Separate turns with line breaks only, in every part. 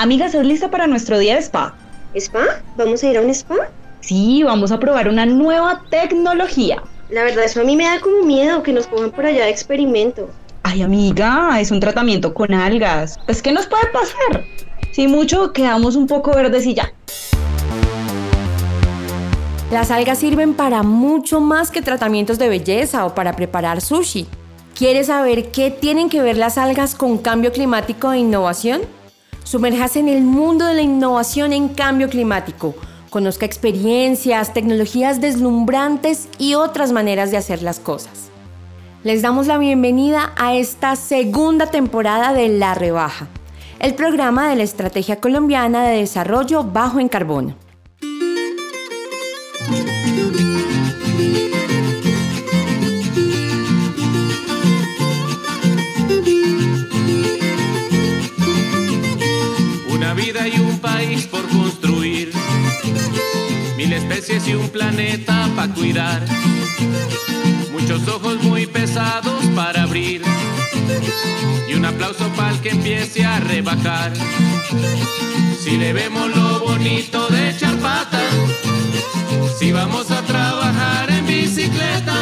Amiga, ¿estás lista para nuestro día de spa?
¿Spa? ¿Vamos a ir a un spa?
Sí, vamos a probar una nueva tecnología.
La verdad, eso a mí me da como miedo que nos cojan por allá de experimento.
Ay, amiga, es un tratamiento con algas. Pues, ¿qué nos puede pasar? Si mucho, quedamos un poco verdes y ya.
Las algas sirven para mucho más que tratamientos de belleza o para preparar sushi. ¿Quieres saber qué tienen que ver las algas con cambio climático e innovación? Sumérjase en el mundo de la innovación en cambio climático. Conozca experiencias, tecnologías deslumbrantes y otras maneras de hacer las cosas. Les damos la bienvenida a esta segunda temporada de La Rebaja, el programa de la Estrategia Colombiana de Desarrollo Bajo en Carbono.
Especies y un planeta para cuidar. Muchos ojos muy pesados para abrir. Y un aplauso para el que empiece a rebajar. Si le vemos lo bonito de echar pata. Si vamos a trabajar en bicicleta.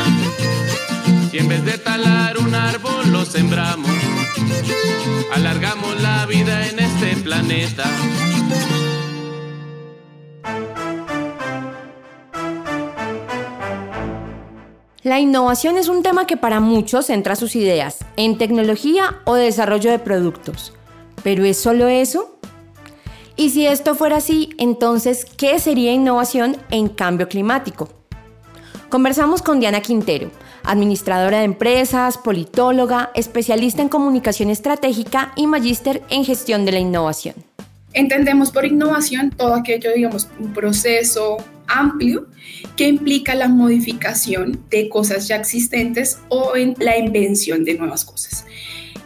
Y en vez de talar un árbol lo sembramos. Alargamos la vida en este planeta.
La innovación es un tema que para muchos centra sus ideas en tecnología o desarrollo de productos. ¿Pero es solo eso? Y si esto fuera así, entonces, ¿qué sería innovación en cambio climático? Conversamos con Diana Quintero, administradora de empresas, politóloga, especialista en comunicación estratégica y magíster en gestión de la innovación.
Entendemos por innovación todo aquello, digamos, un proceso amplio que implica la modificación de cosas ya existentes o en la invención de nuevas cosas.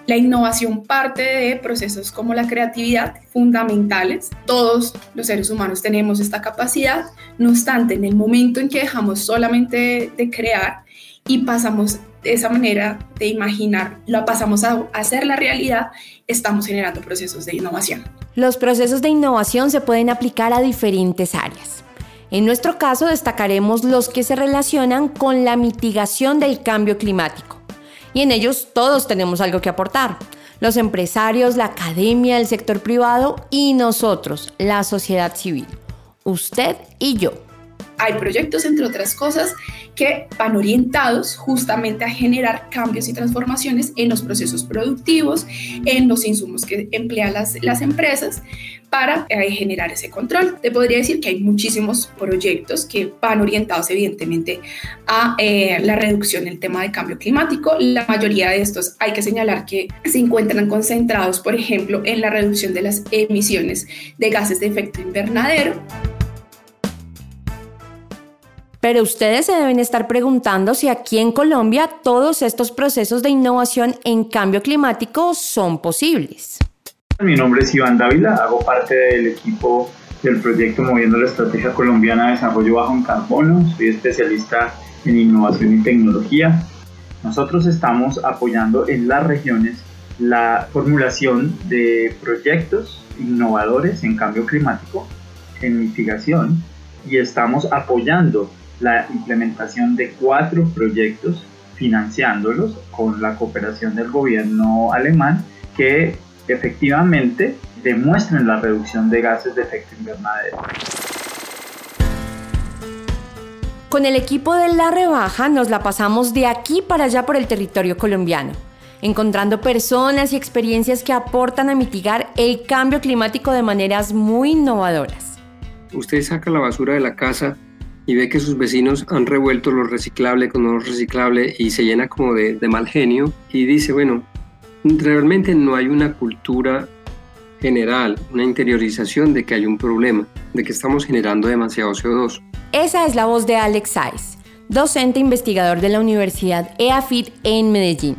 La innovación parte de procesos como la creatividad fundamentales. Todos los seres humanos tenemos esta capacidad. No obstante, en el momento en que dejamos solamente de crear y pasamos de esa manera de imaginar, la pasamos a hacer la realidad, estamos generando procesos de innovación.
Los procesos de innovación se pueden aplicar a diferentes áreas. En nuestro caso destacaremos los que se relacionan con la mitigación del cambio climático. Y en ellos todos tenemos algo que aportar. Los empresarios, la academia, el sector privado y nosotros, la sociedad civil. Usted y yo.
Hay proyectos, entre otras cosas, que van orientados justamente a generar cambios y transformaciones en los procesos productivos, en los insumos que emplean las, las empresas para eh, generar ese control. Te podría decir que hay muchísimos proyectos que van orientados evidentemente a eh, la reducción del tema de cambio climático. La mayoría de estos hay que señalar que se encuentran concentrados, por ejemplo, en la reducción de las emisiones de gases de efecto invernadero.
Pero ustedes se deben estar preguntando si aquí en Colombia todos estos procesos de innovación en cambio climático son posibles.
Mi nombre es Iván Dávila, hago parte del equipo del proyecto Moviendo la Estrategia Colombiana de Desarrollo Bajo en Carbono, soy especialista en innovación y tecnología. Nosotros estamos apoyando en las regiones la formulación de proyectos innovadores en cambio climático, en mitigación, y estamos apoyando la implementación de cuatro proyectos financiándolos con la cooperación del gobierno alemán que efectivamente demuestren la reducción de gases de efecto invernadero.
Con el equipo de La Rebaja nos la pasamos de aquí para allá por el territorio colombiano, encontrando personas y experiencias que aportan a mitigar el cambio climático de maneras muy innovadoras.
Usted saca la basura de la casa y ve que sus vecinos han revuelto lo reciclable con lo reciclable y se llena como de, mal genio y dice, bueno, realmente no hay una cultura general, una interiorización de que hay un problema, de que estamos generando demasiado CO2.
Esa es la voz de Alex Saiz, docente investigador de la Universidad EAFIT en Medellín.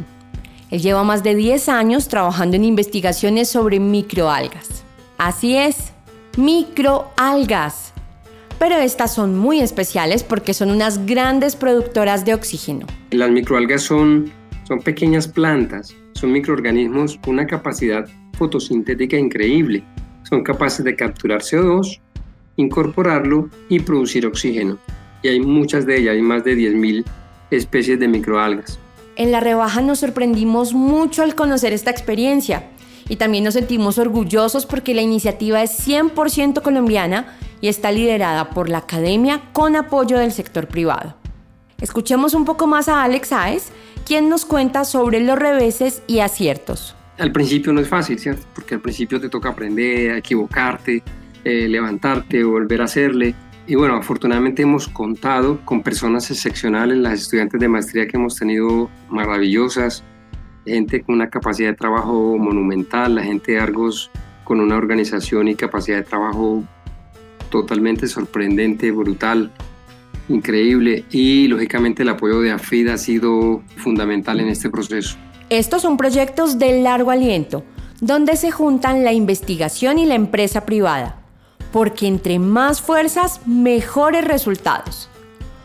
Él lleva más de 10 años trabajando en investigaciones sobre microalgas. Así es, microalgas pero estas son muy especiales porque son unas grandes productoras de oxígeno.
Las microalgas son, son pequeñas plantas, son microorganismos con una capacidad fotosintética increíble. son capaces de capturar CO2, incorporarlo y producir oxígeno. Y hay muchas de ellas, hay más de 10.000 especies de microalgas.
En la rebaja nos sorprendimos mucho al conocer esta experiencia y también nos sentimos orgullosos porque la iniciativa es 100% colombiana y está liderada por la academia con apoyo del sector privado. Escuchemos un poco más a Alex Aes, quien nos cuenta sobre los reveses y aciertos.
Al principio no es fácil, ¿cierto? Porque al principio te toca aprender, equivocarte, eh, levantarte, volver a hacerle. Y bueno, afortunadamente hemos contado con personas excepcionales, las estudiantes de maestría que hemos tenido maravillosas, gente con una capacidad de trabajo monumental, la gente de Argos con una organización y capacidad de trabajo totalmente sorprendente, brutal, increíble y lógicamente el apoyo de AFID ha sido fundamental en este proceso.
Estos son proyectos de largo aliento, donde se juntan la investigación y la empresa privada, porque entre más fuerzas, mejores resultados.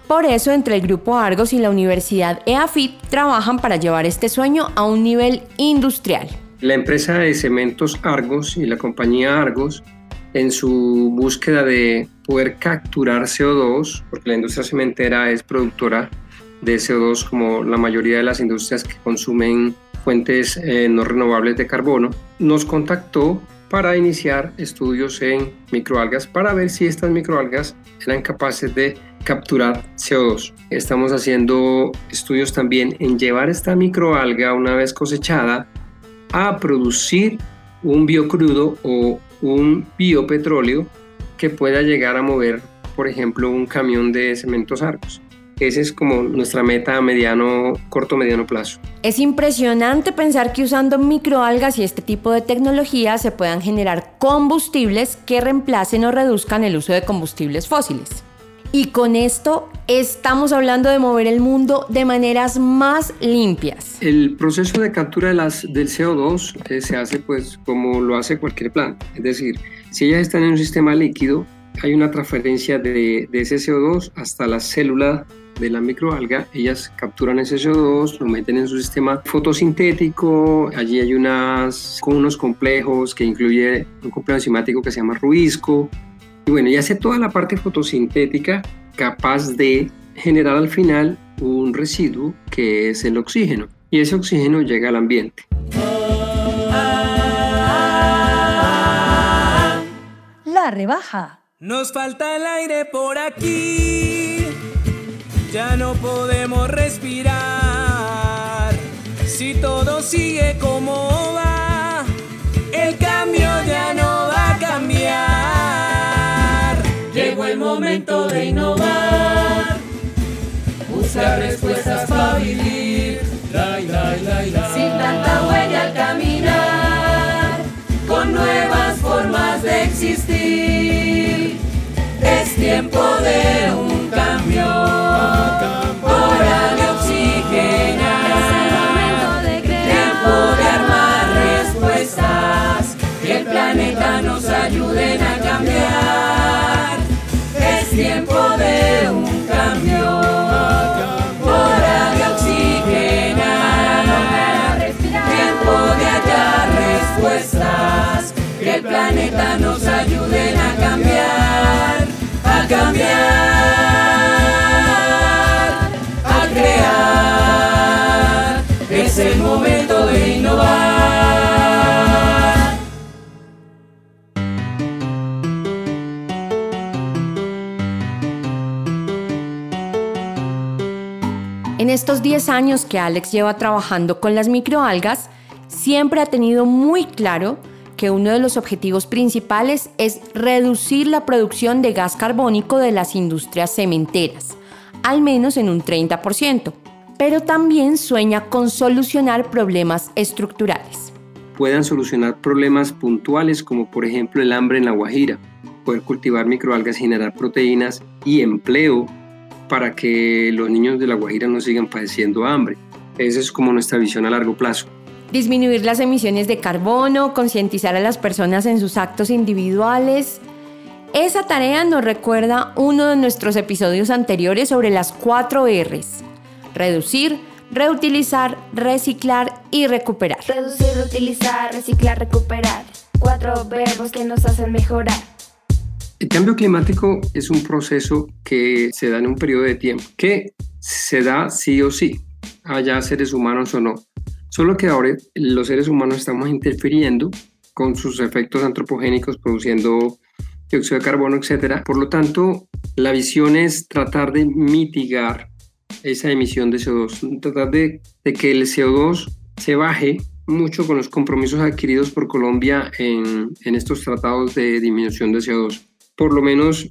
Por eso, entre el Grupo Argos y la Universidad EAFIT trabajan para llevar este sueño a un nivel industrial.
La empresa de cementos Argos y la compañía Argos, en su búsqueda de poder capturar CO2, porque la industria cementera es productora de CO2 como la mayoría de las industrias que consumen fuentes eh, no renovables de carbono, nos contactó para iniciar estudios en microalgas para ver si estas microalgas eran capaces de capturar CO2. Estamos haciendo estudios también en llevar esta microalga una vez cosechada a producir un biocrudo o un biopetróleo que pueda llegar a mover, por ejemplo, un camión de cementos arcos. Esa es como nuestra meta a mediano, corto mediano plazo.
Es impresionante pensar que usando microalgas y este tipo de tecnología se puedan generar combustibles que reemplacen o reduzcan el uso de combustibles fósiles. Y con esto estamos hablando de mover el mundo de maneras más limpias.
El proceso de captura de las, del CO2 eh, se hace pues como lo hace cualquier planta. Es decir, si ellas están en un sistema líquido, hay una transferencia de, de ese CO2 hasta la célula de la microalga, ellas capturan ese CO2, lo meten en su sistema fotosintético, allí hay unas, con unos complejos que incluye un complejo enzimático que se llama ruisco, y bueno, y hace toda la parte fotosintética capaz de generar al final un residuo que es el oxígeno, y ese oxígeno llega al ambiente.
La rebaja.
Nos falta el aire por aquí ya no podemos respirar. Si todo sigue como va, momento de innovar, buscar respuestas para vivir. Sin tanta huella al caminar, con nuevas formas de existir. Es tiempo de un cambio. Que el planeta nos ayuden a cambiar. A cambiar. A crear. Es el momento de innovar.
En estos 10 años que Alex lleva trabajando con las microalgas, siempre ha tenido muy claro que uno de los objetivos principales es reducir la producción de gas carbónico de las industrias cementeras, al menos en un 30%, pero también sueña con solucionar problemas estructurales.
Puedan solucionar problemas puntuales como por ejemplo el hambre en la Guajira, poder cultivar microalgas, generar proteínas y empleo para que los niños de La Guajira no sigan padeciendo hambre. Esa es como nuestra visión a largo plazo.
Disminuir las emisiones de carbono, concientizar a las personas en sus actos individuales. Esa tarea nos recuerda uno de nuestros episodios anteriores sobre las cuatro R's. Reducir, reutilizar, reciclar y recuperar.
Reducir, reutilizar, reciclar, recuperar.
Cuatro verbos que nos hacen mejorar.
El cambio climático es un proceso que se da en un periodo de tiempo, que se da sí o sí, haya seres humanos o no. Solo que ahora los seres humanos estamos interfiriendo con sus efectos antropogénicos, produciendo dióxido de carbono, etc. Por lo tanto, la visión es tratar de mitigar esa emisión de CO2, tratar de, de que el CO2 se baje mucho con los compromisos adquiridos por Colombia en, en estos tratados de disminución de CO2. Por lo menos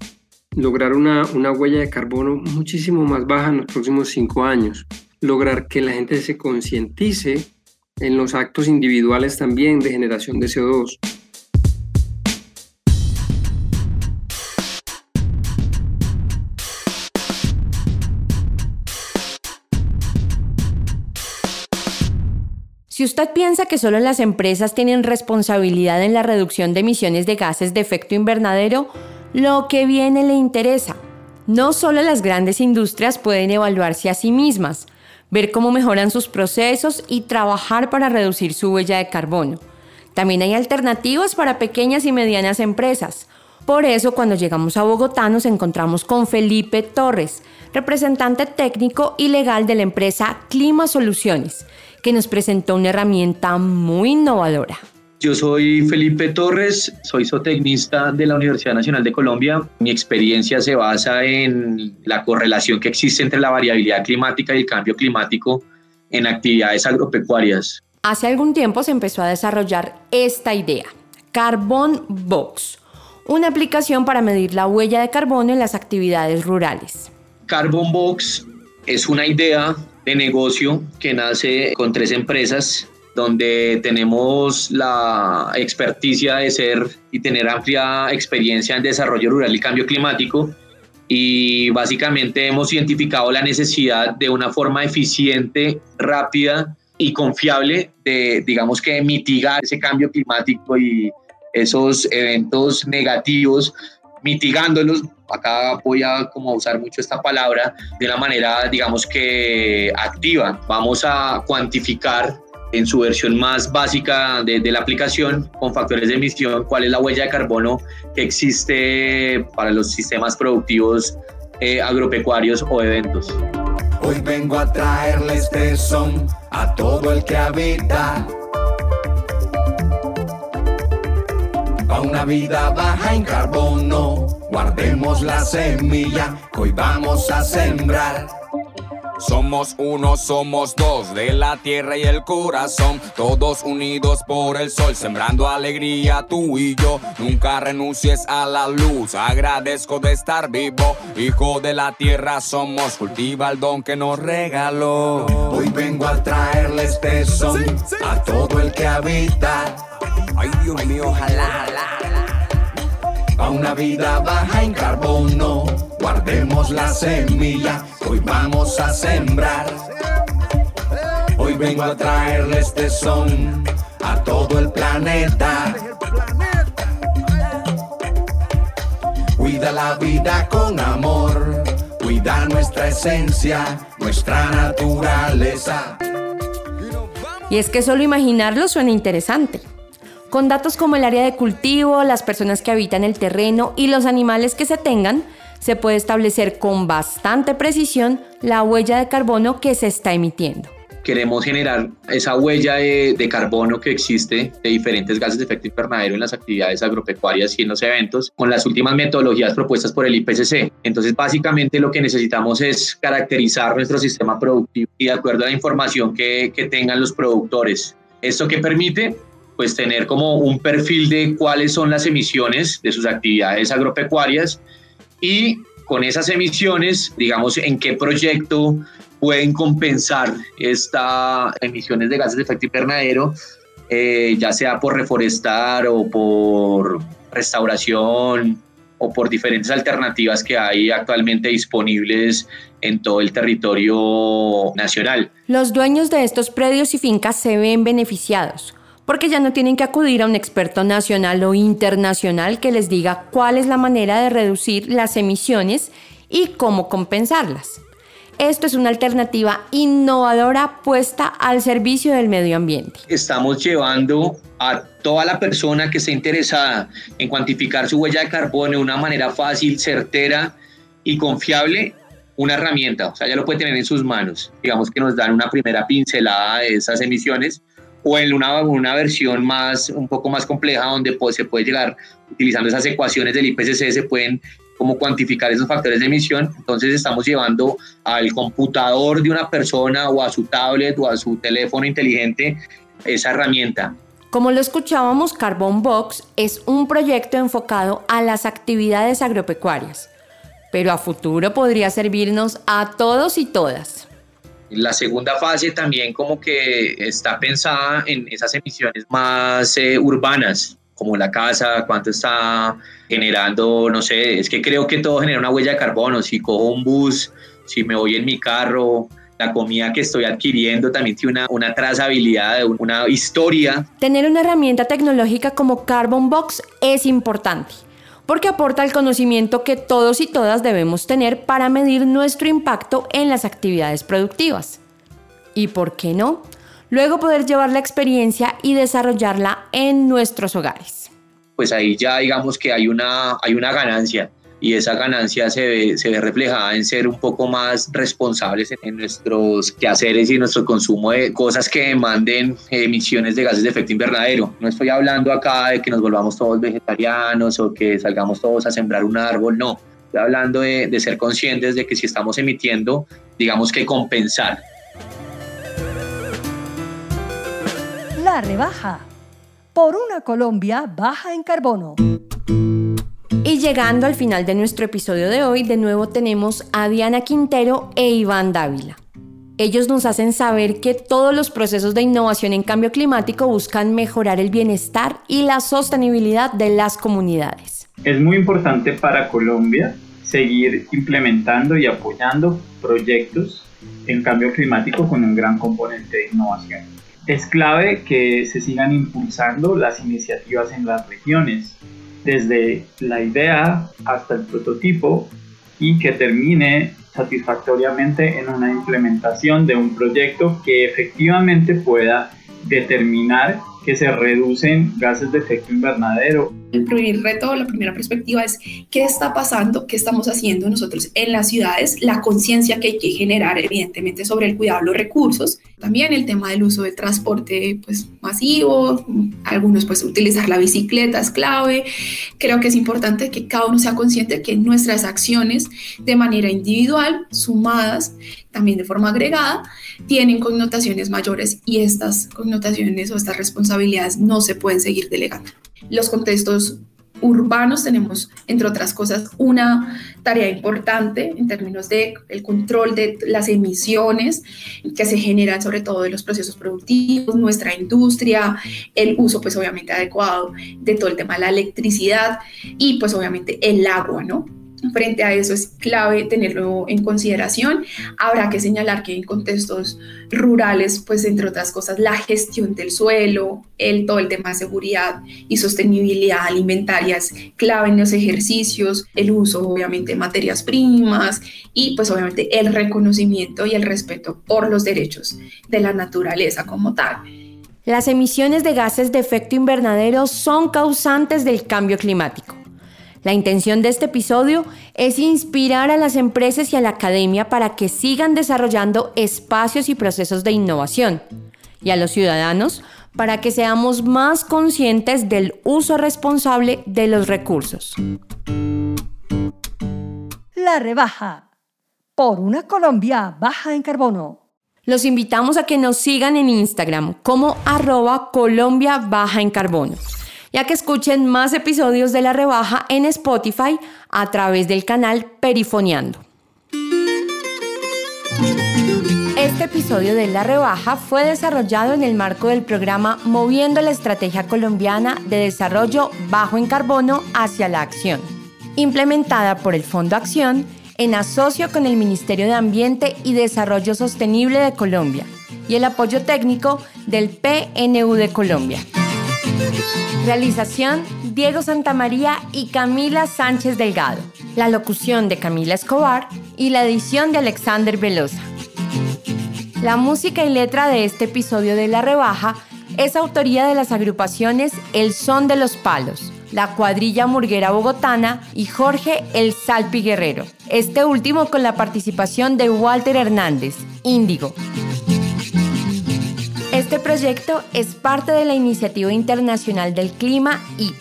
lograr una, una, huella de carbono muchísimo más baja en los próximos cinco años. Lograr que la gente se concientice en los actos individuales también de generación de CO2.
Si usted piensa que solo las empresas tienen responsabilidad en la reducción de emisiones de gases de efecto invernadero, lo que viene le interesa. No solo las grandes industrias pueden evaluarse a sí mismas, ver cómo mejoran sus procesos y trabajar para reducir su huella de carbono. También hay alternativas para pequeñas y medianas empresas. Por eso cuando llegamos a Bogotá nos encontramos con Felipe Torres, representante técnico y legal de la empresa Clima Soluciones, que nos presentó una herramienta muy innovadora.
Yo soy Felipe Torres, soy zootecnista de la Universidad Nacional de Colombia. Mi experiencia se basa en la correlación que existe entre la variabilidad climática y el cambio climático en actividades agropecuarias.
Hace algún tiempo se empezó a desarrollar esta idea, Carbon Box, una aplicación para medir la huella de carbono en las actividades rurales.
Carbon Box es una idea de negocio que nace con tres empresas donde tenemos la experticia de ser y tener amplia experiencia en desarrollo rural y cambio climático y básicamente hemos identificado la necesidad de una forma eficiente, rápida y confiable de, digamos que, mitigar ese cambio climático y esos eventos negativos mitigándolos, acá voy a como usar mucho esta palabra, de una manera, digamos que activa. Vamos a cuantificar en su versión más básica de, la aplicación con factores de emisión, cuál es la huella de carbono que existe para los sistemas productivos eh, agropecuarios o eventos.
Hoy vengo a traerle este son a todo el que habita a una vida baja en carbono. Guardemos la semilla que hoy vamos a sembrar.
Somos uno, somos dos, de la tierra y el corazón, todos unidos por el sol, sembrando alegría tú y yo. Nunca renuncies a la luz, agradezco de estar vivo. Hijo de la tierra somos, cultiva el don que nos regaló.
Hoy vengo a traerle este son a todo el que habita.
Ay, Dios mío, ojalá,
A una vida baja en carbono, guardemos la semilla hoy vamos a sembrar. Hoy vengo a traerle este son a todo el planeta. Cuida la vida con amor, cuida nuestra esencia, nuestra naturaleza.
Y es que solo imaginarlo suena interesante. Con datos como el área de cultivo, las personas que habitan el terreno y los animales que se tengan, se puede establecer con bastante precisión la huella de carbono que se está emitiendo.
Queremos generar esa huella de, carbono que existe de diferentes gases de efecto invernadero en las actividades agropecuarias y en los eventos con las últimas metodologías propuestas por el IPCC. Entonces, básicamente lo que necesitamos es caracterizar nuestro sistema productivo y de acuerdo a la información que, que tengan los productores. ¿Esto que permite? Pues tener como un perfil de cuáles son las emisiones de sus actividades agropecuarias y con esas emisiones, digamos, en qué proyecto pueden compensar estas emisiones de gases de efecto invernadero, eh, ya sea por reforestar o por restauración o por diferentes alternativas que hay actualmente disponibles en todo el territorio nacional.
Los dueños de estos predios y fincas se ven beneficiados porque ya no tienen que acudir a un experto nacional o internacional que les diga cuál es la manera de reducir las emisiones y cómo compensarlas. esto es una alternativa innovadora puesta al servicio del medio ambiente.
Estamos llevando a toda la persona que esté interesada en cuantificar su huella de carbono de una manera fácil, certera y confiable una herramienta, o sea, ya lo puede tener en sus manos. Digamos que nos dan una primera pincelada de esas emisiones o en una, una versión más, un poco más compleja donde pues, se puede llegar, utilizando esas ecuaciones del IPCC, se pueden como cuantificar esos factores de emisión. Entonces estamos llevando al computador de una persona o a su tablet o a su teléfono inteligente esa herramienta.
Como lo escuchábamos, Carbon Box es un proyecto enfocado a las actividades agropecuarias pero a futuro podría servirnos a todos y todas.
La segunda fase también como que está pensada en esas emisiones más eh, urbanas, como la casa, cuánto está generando, no sé, es que creo que todo genera una huella de carbono, si cojo un bus, si me voy en mi carro, la comida que estoy adquiriendo también tiene una, una trazabilidad, una historia.
Tener una herramienta tecnológica como Carbon Box es importante porque aporta el conocimiento que todos y todas debemos tener para medir nuestro impacto en las actividades productivas. ¿Y por qué no? Luego poder llevar la experiencia y desarrollarla en nuestros hogares.
Pues ahí ya digamos que hay una, hay una ganancia y esa ganancia se ve, se ve reflejada en ser un poco más responsables en nuestros quehaceres y nuestro consumo de cosas que demanden emisiones de gases de efecto invernadero. No estoy hablando acá de que nos volvamos todos vegetarianos o que salgamos todos a sembrar un árbol, no. Estoy hablando de, de ser conscientes de que si estamos emitiendo, digamos que compensar.
La rebaja. Por una Colombia baja en carbono.
Y llegando al final de nuestro episodio de hoy, de nuevo tenemos a Diana Quintero e Iván Dávila. Ellos nos hacen saber que todos los procesos de innovación en cambio climático buscan mejorar el bienestar y la sostenibilidad de las comunidades.
Es muy importante para Colombia seguir implementando y apoyando proyectos en cambio climático con un gran componente de innovación. Es clave que se sigan impulsando las iniciativas en las regiones desde la idea hasta el prototipo y que termine satisfactoriamente en una implementación de un proyecto que efectivamente pueda determinar que se reducen gases de efecto invernadero.
El primer reto, la primera perspectiva es qué está pasando, qué estamos haciendo nosotros en las ciudades, la conciencia que hay que generar evidentemente sobre el cuidado de los recursos, también el tema del uso del transporte pues masivo, algunos pues utilizar la bicicleta es clave. Creo que es importante que cada uno sea consciente que nuestras acciones de manera individual, sumadas, también de forma agregada, tienen connotaciones mayores y estas connotaciones o estas responsabilidades no se pueden seguir delegando. Los contextos urbanos tenemos, entre otras cosas, una tarea importante en términos de el control de las emisiones que se generan sobre todo de los procesos productivos, nuestra industria, el uso pues obviamente adecuado de todo el tema de la electricidad y pues obviamente el agua, ¿no? Frente a eso es clave tenerlo en consideración. Habrá que señalar que en contextos rurales, pues entre otras cosas, la gestión del suelo, el, todo el tema de seguridad y sostenibilidad alimentaria es clave en los ejercicios, el uso obviamente de materias primas y pues obviamente el reconocimiento y el respeto por los derechos de la naturaleza como tal.
Las emisiones de gases de efecto invernadero son causantes del cambio climático. La intención de este episodio es inspirar a las empresas y a la academia para que sigan desarrollando espacios y procesos de innovación y a los ciudadanos para que seamos más conscientes del uso responsable de los recursos.
La rebaja. Por una Colombia baja en carbono.
Los invitamos a que nos sigan en Instagram como arroba Colombia baja en carbono ya que escuchen más episodios de La Rebaja en Spotify a través del canal Perifoneando. Este episodio de La Rebaja fue desarrollado en el marco del programa Moviendo la Estrategia Colombiana de Desarrollo Bajo en Carbono hacia la Acción, implementada por el Fondo Acción en asocio con el Ministerio de Ambiente y Desarrollo Sostenible de Colombia y el apoyo técnico del PNU de Colombia. Realización Diego Santamaría y Camila Sánchez Delgado. La locución de Camila Escobar y la edición de Alexander Velosa. La música y letra de este episodio de La Rebaja es autoría de las agrupaciones El Son de los Palos, la cuadrilla murguera bogotana y Jorge El Salpi Guerrero, este último con la participación de Walter Hernández, Índigo. Este proyecto es parte de la Iniciativa Internacional del Clima IC.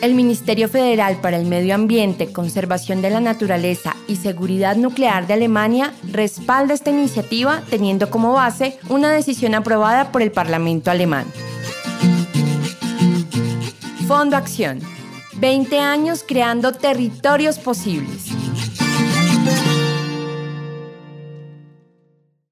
El Ministerio Federal para el Medio Ambiente, Conservación de la Naturaleza y Seguridad Nuclear de Alemania respalda esta iniciativa teniendo como base una decisión aprobada por el Parlamento alemán. Fondo Acción. 20 años creando territorios posibles.